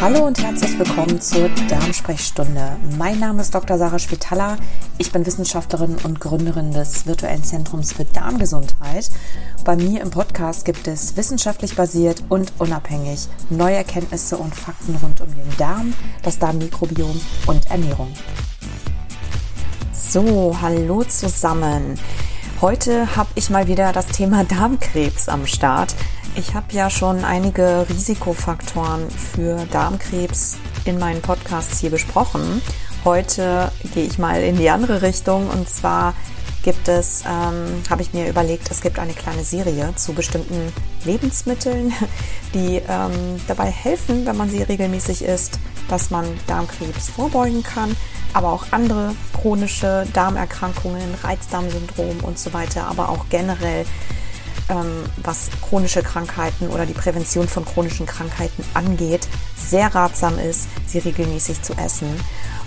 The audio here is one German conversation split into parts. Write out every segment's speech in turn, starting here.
Hallo und herzlich willkommen zur Darmsprechstunde. Mein Name ist Dr. Sarah Spitaler. Ich bin Wissenschaftlerin und Gründerin des virtuellen Zentrums für Darmgesundheit. Bei mir im Podcast gibt es wissenschaftlich basiert und unabhängig neue Erkenntnisse und Fakten rund um den Darm, das Darmmikrobiom und Ernährung. So, hallo zusammen. Heute habe ich mal wieder das Thema Darmkrebs am Start. Ich habe ja schon einige Risikofaktoren für Darmkrebs in meinen Podcasts hier besprochen. Heute gehe ich mal in die andere Richtung. Und zwar gibt es, ähm, habe ich mir überlegt, es gibt eine kleine Serie zu bestimmten Lebensmitteln, die ähm, dabei helfen, wenn man sie regelmäßig isst, dass man Darmkrebs vorbeugen kann, aber auch andere chronische Darmerkrankungen, Reizdarmsyndrom und so weiter, aber auch generell was chronische Krankheiten oder die Prävention von chronischen Krankheiten angeht, sehr ratsam ist, sie regelmäßig zu essen.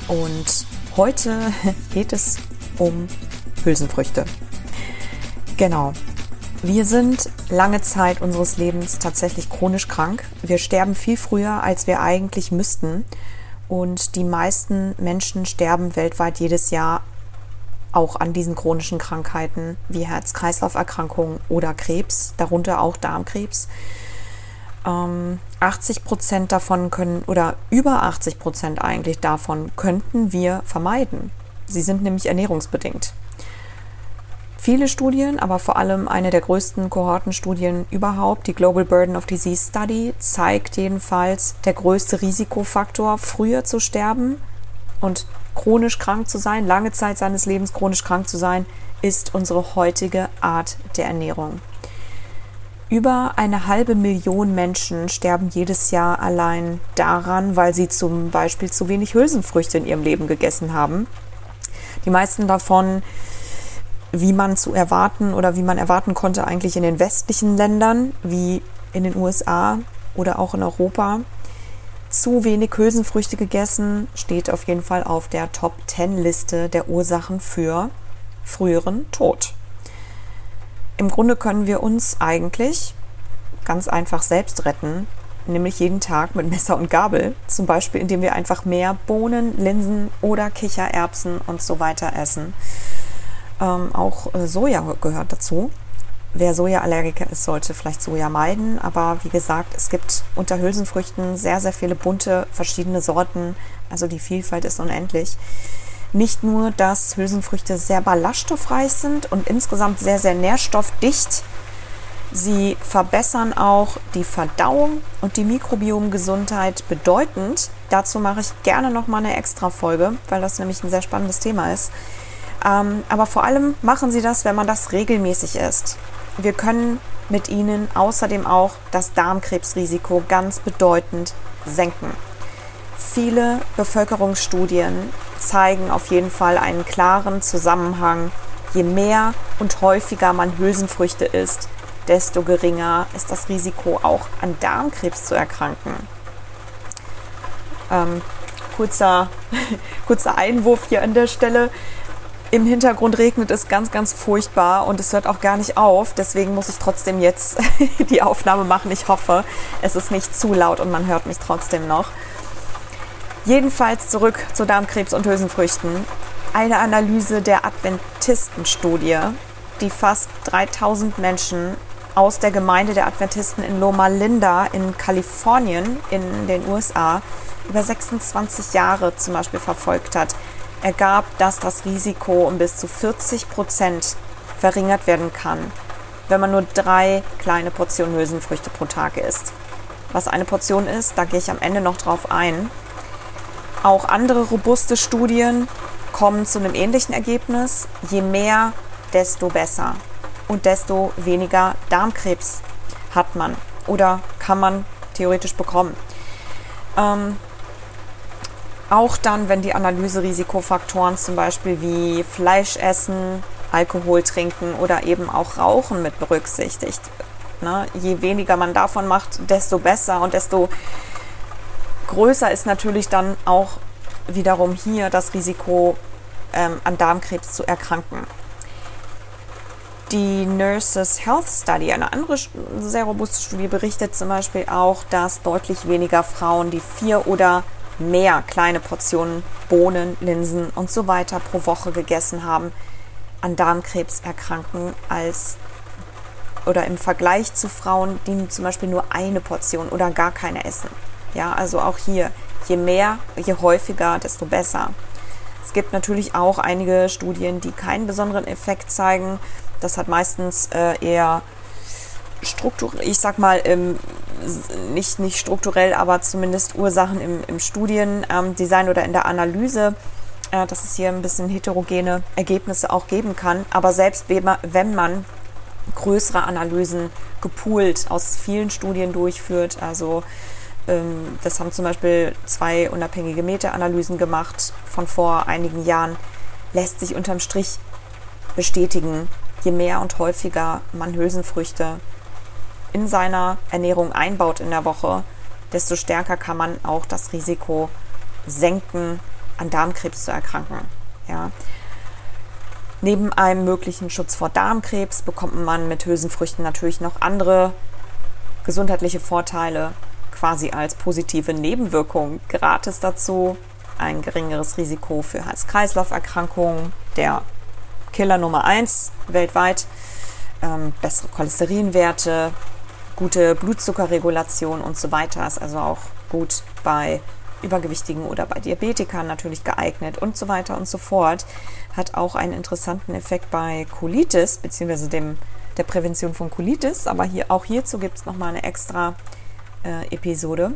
Und heute geht es um Hülsenfrüchte. Genau. Wir sind lange Zeit unseres Lebens tatsächlich chronisch krank. Wir sterben viel früher, als wir eigentlich müssten. Und die meisten Menschen sterben weltweit jedes Jahr auch an diesen chronischen Krankheiten wie Herz-Kreislauf-Erkrankungen oder Krebs, darunter auch Darmkrebs. Ähm, 80 Prozent davon können oder über 80 Prozent eigentlich davon könnten wir vermeiden. Sie sind nämlich ernährungsbedingt. Viele Studien, aber vor allem eine der größten Kohortenstudien überhaupt, die Global Burden of Disease Study, zeigt jedenfalls, der größte Risikofaktor, früher zu sterben und chronisch krank zu sein, lange Zeit seines Lebens chronisch krank zu sein, ist unsere heutige Art der Ernährung. Über eine halbe Million Menschen sterben jedes Jahr allein daran, weil sie zum Beispiel zu wenig Hülsenfrüchte in ihrem Leben gegessen haben. Die meisten davon, wie man zu erwarten oder wie man erwarten konnte, eigentlich in den westlichen Ländern, wie in den USA oder auch in Europa zu wenig Hülsenfrüchte gegessen steht auf jeden Fall auf der Top 10 Liste der Ursachen für früheren Tod. Im Grunde können wir uns eigentlich ganz einfach selbst retten, nämlich jeden Tag mit Messer und Gabel, zum Beispiel indem wir einfach mehr Bohnen, Linsen oder Kichererbsen und so weiter essen. Ähm, auch äh, Soja gehört dazu. Wer Sojaallergiker ist, sollte vielleicht Soja meiden. Aber wie gesagt, es gibt unter Hülsenfrüchten sehr, sehr viele bunte, verschiedene Sorten. Also die Vielfalt ist unendlich. Nicht nur, dass Hülsenfrüchte sehr ballaststoffreich sind und insgesamt sehr, sehr nährstoffdicht. Sie verbessern auch die Verdauung und die Mikrobiomgesundheit bedeutend. Dazu mache ich gerne nochmal eine extra Folge, weil das nämlich ein sehr spannendes Thema ist. Ähm, aber vor allem machen Sie das, wenn man das regelmäßig isst. Wir können mit ihnen außerdem auch das Darmkrebsrisiko ganz bedeutend senken. Viele Bevölkerungsstudien zeigen auf jeden Fall einen klaren Zusammenhang. Je mehr und häufiger man Hülsenfrüchte isst, desto geringer ist das Risiko auch an Darmkrebs zu erkranken. Ähm, kurzer, kurzer Einwurf hier an der Stelle. Im Hintergrund regnet es ganz, ganz furchtbar und es hört auch gar nicht auf. Deswegen muss ich trotzdem jetzt die Aufnahme machen. Ich hoffe, es ist nicht zu laut und man hört mich trotzdem noch. Jedenfalls zurück zu Darmkrebs und Hülsenfrüchten. Eine Analyse der Adventistenstudie, die fast 3000 Menschen aus der Gemeinde der Adventisten in Loma Linda in Kalifornien in den USA über 26 Jahre zum Beispiel verfolgt hat, ergab, dass das Risiko um bis zu 40 Prozent verringert werden kann, wenn man nur drei kleine Portionen Hülsenfrüchte pro Tag isst. Was eine Portion ist, da gehe ich am Ende noch drauf ein. Auch andere robuste Studien kommen zu einem ähnlichen Ergebnis. Je mehr, desto besser. Und desto weniger Darmkrebs hat man oder kann man theoretisch bekommen. Ähm, auch dann, wenn die Analyserisikofaktoren zum Beispiel wie Fleisch essen, Alkohol trinken oder eben auch Rauchen mit berücksichtigt. Ne? Je weniger man davon macht, desto besser und desto größer ist natürlich dann auch wiederum hier das Risiko, ähm, an Darmkrebs zu erkranken. Die Nurses Health Study, eine andere sehr robuste Studie, berichtet zum Beispiel auch, dass deutlich weniger Frauen, die vier oder mehr kleine Portionen Bohnen, Linsen und so weiter pro Woche gegessen haben, an Darmkrebs erkranken als oder im Vergleich zu Frauen, die zum Beispiel nur eine Portion oder gar keine essen. Ja, also auch hier, je mehr, je häufiger, desto besser. Es gibt natürlich auch einige Studien, die keinen besonderen Effekt zeigen. Das hat meistens äh, eher Struktur, ich sag mal, im, nicht, nicht strukturell, aber zumindest Ursachen im, im Studiendesign ähm, oder in der Analyse, äh, dass es hier ein bisschen heterogene Ergebnisse auch geben kann. Aber selbst wenn man größere Analysen gepoolt aus vielen Studien durchführt, also ähm, das haben zum Beispiel zwei unabhängige Meta-Analysen gemacht von vor einigen Jahren, lässt sich unterm Strich bestätigen, je mehr und häufiger man Hülsenfrüchte in seiner Ernährung einbaut in der Woche, desto stärker kann man auch das Risiko senken, an Darmkrebs zu erkranken. Ja. Neben einem möglichen Schutz vor Darmkrebs bekommt man mit Hülsenfrüchten natürlich noch andere gesundheitliche Vorteile, quasi als positive Nebenwirkung gratis dazu. Ein geringeres Risiko für Herz-Kreislauf-Erkrankungen, der Killer Nummer 1 weltweit, ähm, bessere Cholesterinwerte, gute Blutzuckerregulation und so weiter. Ist also auch gut bei Übergewichtigen oder bei Diabetikern natürlich geeignet und so weiter und so fort. Hat auch einen interessanten Effekt bei Colitis, dem, der Prävention von Colitis. Aber hier, auch hierzu gibt es nochmal eine extra äh, Episode.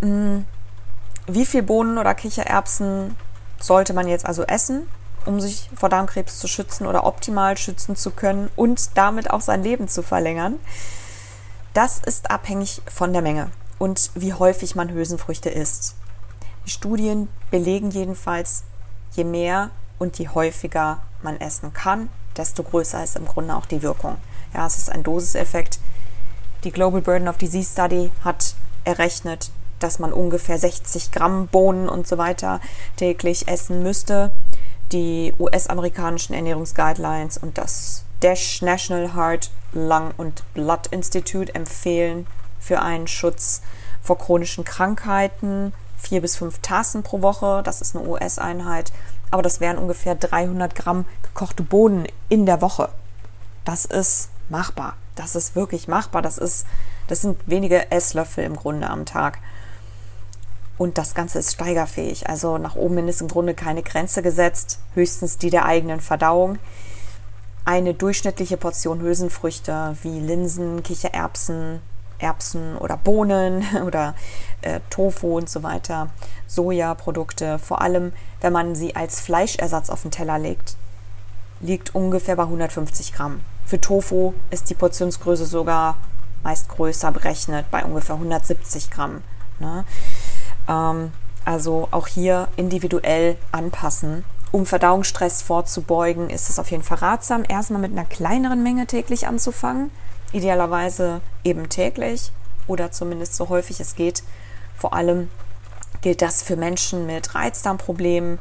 Hm, wie viel Bohnen oder Kichererbsen sollte man jetzt also essen? Um sich vor Darmkrebs zu schützen oder optimal schützen zu können und damit auch sein Leben zu verlängern. Das ist abhängig von der Menge und wie häufig man Hülsenfrüchte isst. Die Studien belegen jedenfalls, je mehr und je häufiger man essen kann, desto größer ist im Grunde auch die Wirkung. Ja, es ist ein Dosiseffekt. Die Global Burden of Disease Study hat errechnet, dass man ungefähr 60 Gramm Bohnen und so weiter täglich essen müsste die US-amerikanischen Ernährungsguidelines und das Dash National Heart, Lung und Blood Institute empfehlen für einen Schutz vor chronischen Krankheiten vier bis fünf Tassen pro Woche. Das ist eine US-Einheit. Aber das wären ungefähr 300 Gramm gekochte Bohnen in der Woche. Das ist machbar. Das ist wirklich machbar. Das ist, das sind wenige Esslöffel im Grunde am Tag. Und das Ganze ist steigerfähig. Also nach oben ist im Grunde keine Grenze gesetzt, höchstens die der eigenen Verdauung. Eine durchschnittliche Portion Hülsenfrüchte wie Linsen, Kichererbsen, Erbsen oder Bohnen oder äh, Tofu und so weiter, Sojaprodukte, vor allem wenn man sie als Fleischersatz auf den Teller legt, liegt ungefähr bei 150 Gramm. Für Tofu ist die Portionsgröße sogar meist größer berechnet, bei ungefähr 170 Gramm. Ne? Ähm, also auch hier individuell anpassen. Um Verdauungsstress vorzubeugen, ist es auf jeden Fall ratsam, erstmal mit einer kleineren Menge täglich anzufangen. Idealerweise eben täglich oder zumindest so häufig es geht. Vor allem gilt das für Menschen mit Reizdarmproblemen,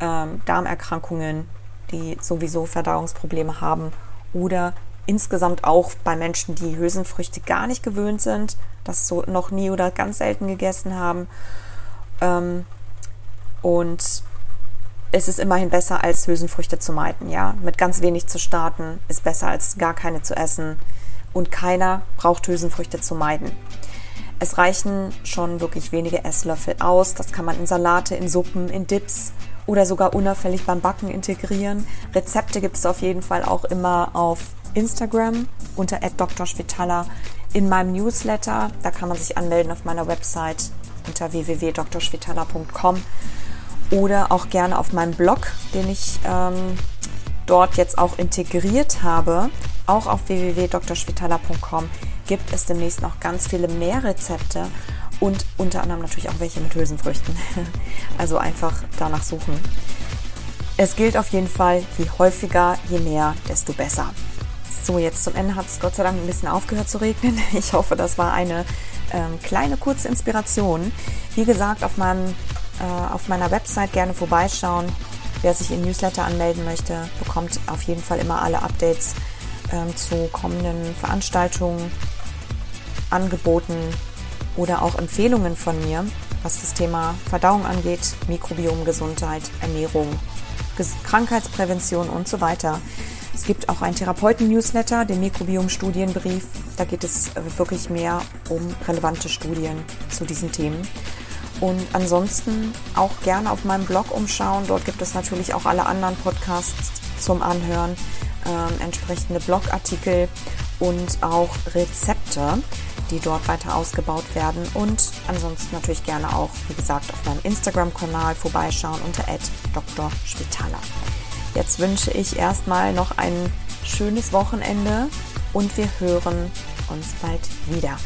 ähm, Darmerkrankungen, die sowieso Verdauungsprobleme haben oder insgesamt auch bei Menschen, die Hülsenfrüchte gar nicht gewöhnt sind, das so noch nie oder ganz selten gegessen haben. Ähm, und es ist immerhin besser, als Hülsenfrüchte zu meiden. Ja? Mit ganz wenig zu starten ist besser, als gar keine zu essen. Und keiner braucht Hülsenfrüchte zu meiden. Es reichen schon wirklich wenige Esslöffel aus. Das kann man in Salate, in Suppen, in Dips oder sogar unauffällig beim Backen integrieren. Rezepte gibt es auf jeden Fall auch immer auf Instagram unter @drschwitala in meinem Newsletter. Da kann man sich anmelden auf meiner Website unter www.drschwitala.com oder auch gerne auf meinem Blog, den ich ähm, dort jetzt auch integriert habe. Auch auf www.drschwitala.com gibt es demnächst noch ganz viele mehr Rezepte und unter anderem natürlich auch welche mit Hülsenfrüchten. Also einfach danach suchen. Es gilt auf jeden Fall, je häufiger, je mehr, desto besser. So, jetzt zum Ende hat es Gott sei Dank ein bisschen aufgehört zu regnen. Ich hoffe, das war eine ähm, kleine kurze Inspiration. Wie gesagt, auf, meinem, äh, auf meiner Website gerne vorbeischauen. Wer sich in Newsletter anmelden möchte, bekommt auf jeden Fall immer alle Updates ähm, zu kommenden Veranstaltungen, Angeboten oder auch Empfehlungen von mir, was das Thema Verdauung angeht, Mikrobiomgesundheit, Ernährung, Krankheitsprävention und so weiter. Es gibt auch einen Therapeuten-Newsletter, den Mikrobiom-Studienbrief. Da geht es äh, wirklich mehr um relevante Studien zu diesen Themen. Und ansonsten auch gerne auf meinem Blog umschauen. Dort gibt es natürlich auch alle anderen Podcasts zum Anhören, äh, entsprechende Blogartikel und auch Rezepte, die dort weiter ausgebaut werden. Und ansonsten natürlich gerne auch, wie gesagt, auf meinem Instagram-Kanal vorbeischauen unter Dr. Spitaler. Jetzt wünsche ich erstmal noch ein schönes Wochenende und wir hören uns bald wieder.